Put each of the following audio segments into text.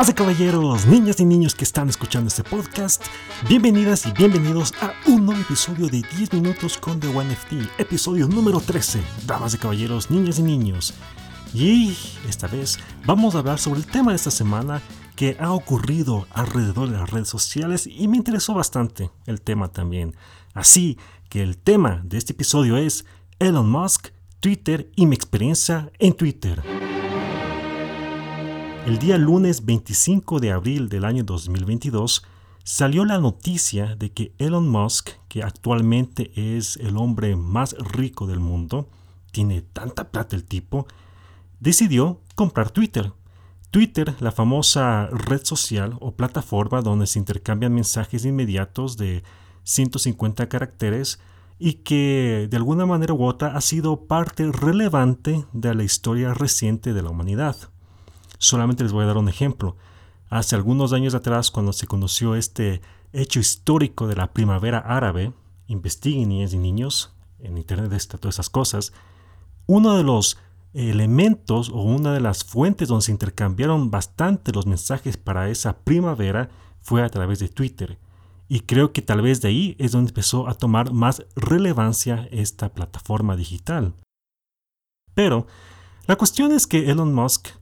Damas y caballeros, niñas y niños que están escuchando este podcast, bienvenidas y bienvenidos a un nuevo episodio de 10 minutos con The One FT, episodio número 13. Damas y caballeros, niñas y niños. Y esta vez vamos a hablar sobre el tema de esta semana que ha ocurrido alrededor de las redes sociales y me interesó bastante el tema también. Así que el tema de este episodio es Elon Musk, Twitter y mi experiencia en Twitter. El día lunes 25 de abril del año 2022 salió la noticia de que Elon Musk, que actualmente es el hombre más rico del mundo, tiene tanta plata el tipo, decidió comprar Twitter. Twitter, la famosa red social o plataforma donde se intercambian mensajes inmediatos de 150 caracteres y que de alguna manera u otra ha sido parte relevante de la historia reciente de la humanidad. Solamente les voy a dar un ejemplo. Hace algunos años atrás, cuando se conoció este hecho histórico de la primavera árabe, investiguen niñas y niños, en internet está todas esas cosas, uno de los elementos o una de las fuentes donde se intercambiaron bastante los mensajes para esa primavera fue a través de Twitter. Y creo que tal vez de ahí es donde empezó a tomar más relevancia esta plataforma digital. Pero la cuestión es que Elon Musk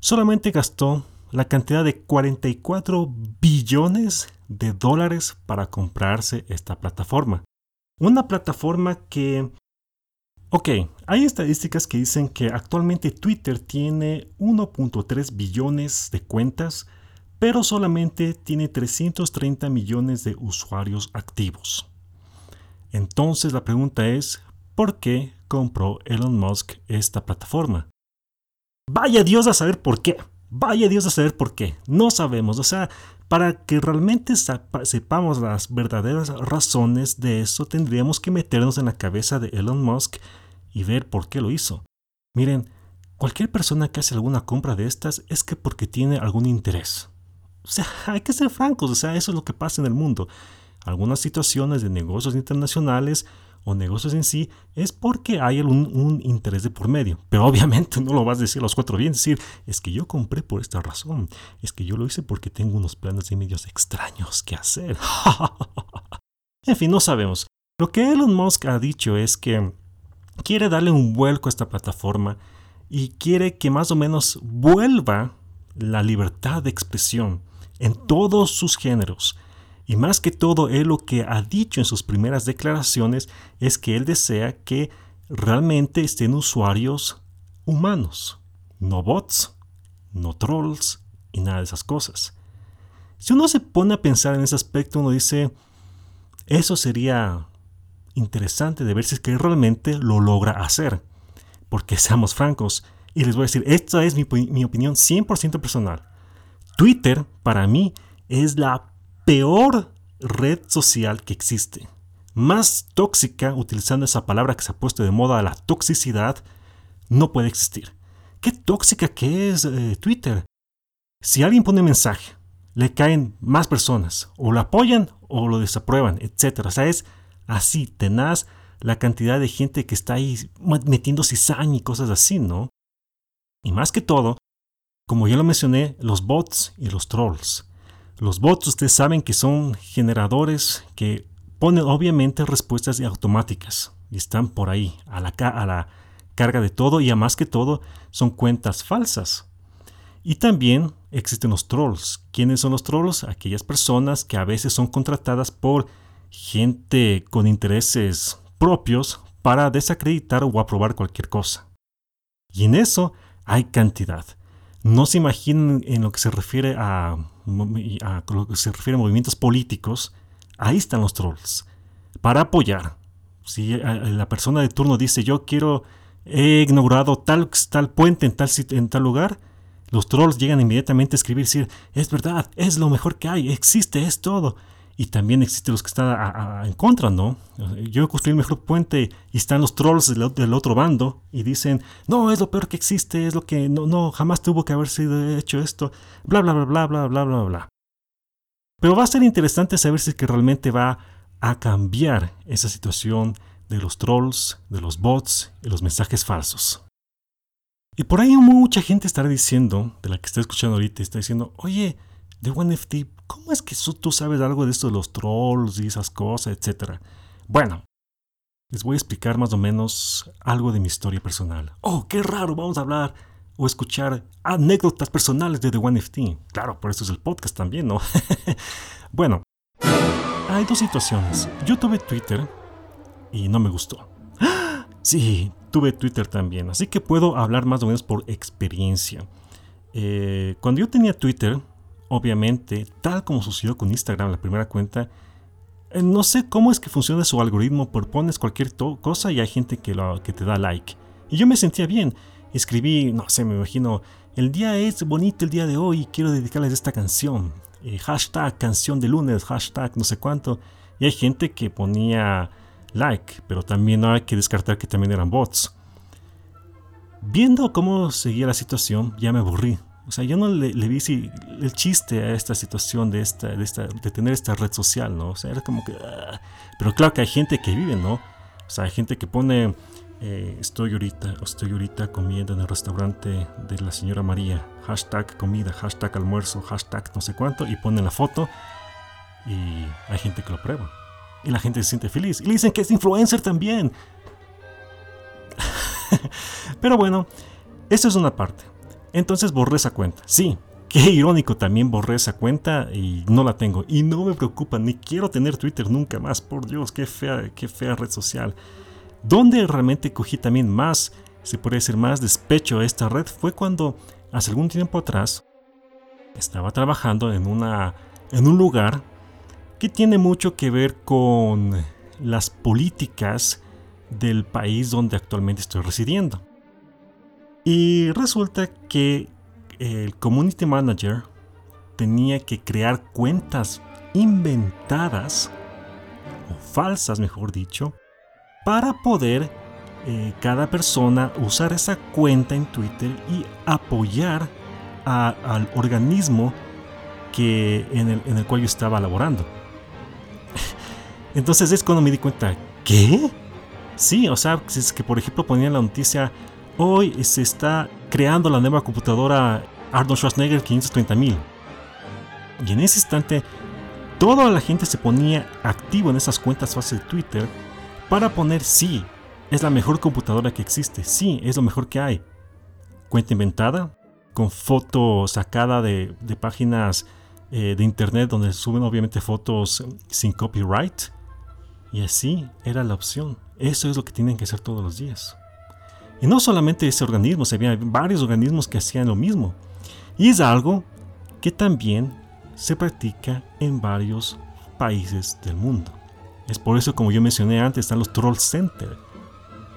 solamente gastó la cantidad de 44 billones de dólares para comprarse esta plataforma. Una plataforma que... Ok, hay estadísticas que dicen que actualmente Twitter tiene 1.3 billones de cuentas, pero solamente tiene 330 millones de usuarios activos. Entonces la pregunta es, ¿por qué compró Elon Musk esta plataforma? Vaya Dios a saber por qué. Vaya Dios a saber por qué. No sabemos. O sea, para que realmente sepamos las verdaderas razones de eso, tendríamos que meternos en la cabeza de Elon Musk y ver por qué lo hizo. Miren, cualquier persona que hace alguna compra de estas es que porque tiene algún interés. O sea, hay que ser francos, o sea, eso es lo que pasa en el mundo. Algunas situaciones de negocios internacionales o negocios en sí es porque hay un, interés de por medio. Pero obviamente no lo vas a decir a los cuatro bien, decir, es que yo compré por esta razón, es que yo lo hice porque tengo unos planes de medios extraños que hacer. en fin, no sabemos. Lo que Elon Musk ha dicho es que quiere darle un vuelco a esta plataforma y quiere que más o menos vuelva la libertad de expresión en todos sus géneros y más que todo, él lo que ha dicho en sus primeras declaraciones es que él desea que realmente estén usuarios humanos, no bots, no trolls y nada de esas cosas. Si uno se pone a pensar en ese aspecto, uno dice, eso sería interesante de ver si es que realmente lo logra hacer. Porque seamos francos, y les voy a decir, esta es mi, mi opinión 100% personal. Twitter, para mí, es la peor red social que existe. Más tóxica, utilizando esa palabra que se ha puesto de moda, la toxicidad, no puede existir. ¿Qué tóxica que es eh, Twitter? Si alguien pone un mensaje, le caen más personas, o lo apoyan o lo desaprueban, etc. O sea, es así, tenaz la cantidad de gente que está ahí metiendo cizaña y cosas así, ¿no? Y más que todo, como ya lo mencioné, los bots y los trolls. Los bots ustedes saben que son generadores que ponen obviamente respuestas automáticas y están por ahí a la, a la carga de todo y a más que todo son cuentas falsas. Y también existen los trolls. ¿Quiénes son los trolls? Aquellas personas que a veces son contratadas por gente con intereses propios para desacreditar o aprobar cualquier cosa. Y en eso hay cantidad. No se imaginen en lo que se refiere a lo que se refiere a movimientos políticos, ahí están los trolls. Para apoyar. Si la persona de turno dice yo quiero, he inaugurado tal, tal puente en tal, en tal lugar, los trolls llegan inmediatamente a escribir, decir, es verdad, es lo mejor que hay, existe, es todo. Y también existen los que están en contra, ¿no? Yo he construido el mejor puente y están los trolls del, otro bando y dicen, no, es lo peor que existe, es lo que no, no, jamás tuvo que haber sido hecho esto, bla, bla, bla, bla, bla, bla, bla, bla. Pero va a ser interesante saber si es que realmente va a cambiar esa situación de los trolls, de los bots y los mensajes falsos. Y por ahí mucha gente estará diciendo, de la que está escuchando ahorita, está diciendo, oye, de OneFT, ¿cómo es que tú sabes algo de esto de los trolls y esas cosas, etcétera? Bueno, les voy a explicar más o menos algo de mi historia personal. Oh, qué raro, vamos a hablar o escuchar anécdotas personales de The OneFT. Claro, por eso es el podcast también, ¿no? bueno, hay dos situaciones. Yo tuve Twitter y no me gustó. Sí, tuve Twitter también, así que puedo hablar más o menos por experiencia. Eh, cuando yo tenía Twitter, obviamente, tal como sucedió con Instagram, la primera cuenta, eh, no sé cómo es que funciona su algoritmo, propones cualquier cosa y hay gente que, lo, que te da like. Y yo me sentía bien. Escribí, no sé, me imagino, el día es bonito el día de hoy quiero dedicarles esta canción. Eh, hashtag canción de lunes, hashtag no sé cuánto. Y hay gente que ponía like, pero también no hay que descartar que también eran bots. Viendo cómo seguía la situación, ya me aburrí. O sea, yo no le, vi si, el chiste a esta situación de, esta, de, tener esta red social, ¿no? O sea, era como que... Ah. Pero claro que hay gente que vive, ¿no? O sea, hay gente que pone... Eh, estoy ahorita, estoy ahorita comiendo en el restaurante de la señora María. Hashtag comida, hashtag almuerzo, hashtag no sé cuánto. Y ponen la foto y hay gente que lo prueba. Y la gente se siente feliz. Y le dicen que es influencer también. Pero bueno, eso es una parte. Entonces borré esa cuenta. Sí, qué irónico, también borré esa cuenta y no la tengo. Y no me preocupa, ni quiero tener Twitter nunca más. Por Dios, qué fea, qué fea red social. Donde realmente cogí también más, se puede decir más despecho a esta red fue cuando hace algún tiempo atrás estaba trabajando en, una, en un lugar que tiene mucho que ver con las políticas del país donde actualmente estoy residiendo. Y resulta que el community manager tenía que crear cuentas inventadas, o falsas mejor dicho, para poder eh, cada persona usar esa cuenta en Twitter y apoyar al organismo que, en, el, en el cual yo estaba laborando. Entonces es cuando me di cuenta, ¿qué? Sí, o sea, es que por ejemplo ponían la noticia, hoy se está creando la nueva computadora Arnold Schwarzenegger 530.000. Y en ese instante, toda la gente se ponía activo en esas cuentas fácil de Twitter para poner sí, es la mejor computadora que existe, sí, es lo mejor que hay. Cuenta inventada, con foto sacada de, páginas eh, de internet donde suben obviamente fotos sin copyright y así era la opción. Eso es lo que tienen que hacer todos los días. Y no solamente ese organismo, había varios organismos que hacían lo mismo. Y es algo que también se practica en varios países del mundo. Es por eso, como yo mencioné antes, están los troll center,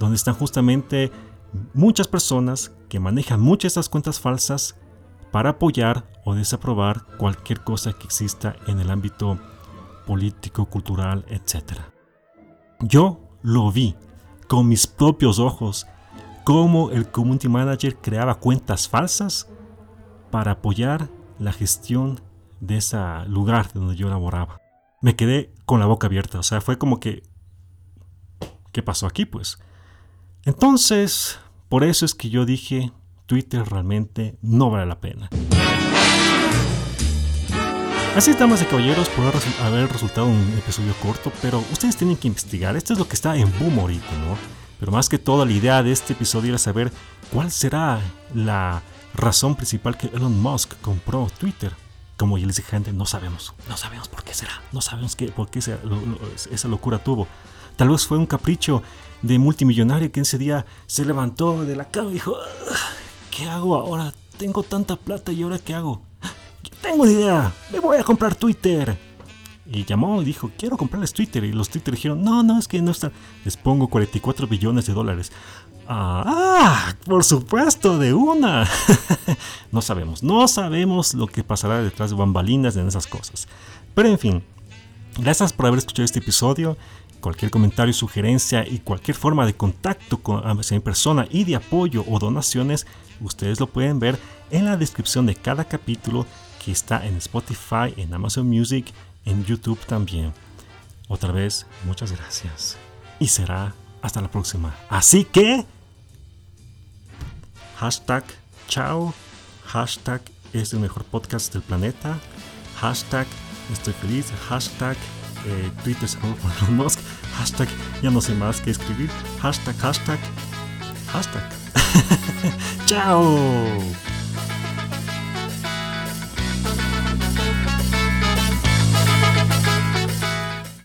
donde están justamente muchas personas que manejan muchas de estas cuentas falsas para apoyar o desaprobar cualquier cosa que exista en el ámbito político, cultural, etc. Yo lo vi con mis propios ojos cómo el community manager creaba cuentas falsas para apoyar la gestión de ese lugar donde yo laboraba. Me quedé con la boca abierta, o sea, fue como que ¿qué pasó aquí pues? Entonces, por eso es que yo dije, Twitter realmente no vale la pena. Así estamos de caballeros, por haber resultado un episodio corto, pero ustedes tienen que investigar. Esto es lo que está en boom ahorita, ¿no? Pero más que todo, la idea de este episodio era saber cuál será la razón principal que Elon Musk compró Twitter. Como ya les dije antes, no sabemos. No sabemos por qué será. No sabemos qué, por qué esa locura tuvo. Tal vez fue un capricho de multimillonario que ese día se levantó de la cama y dijo, ¿qué hago ahora? Tengo tanta plata y ahora qué hago? tengo una idea, me voy a comprar Twitter. Y llamó y dijo, quiero comprarles Twitter. Y los Twitter dijeron, no, no, es que no está. Les pongo 44 billones de dólares. Ah, por supuesto, de una. no sabemos, no sabemos lo que pasará detrás de bambalinas en esas cosas. Pero en fin, gracias por haber escuchado este episodio. Cualquier comentario, sugerencia y cualquier forma de contacto con mi persona y de apoyo o donaciones, ustedes lo pueden ver en la descripción de cada capítulo que está en Spotify, en Amazon Music, en YouTube también. Otra vez, muchas gracias. Y será hasta la próxima. Así que... hashtag chao, hashtag es el mejor podcast del planeta, hashtag estoy feliz, hashtag eh, Twitter Elon Musk, hashtag ya no sé más que escribir, hashtag, hashtag, hashtag. chao.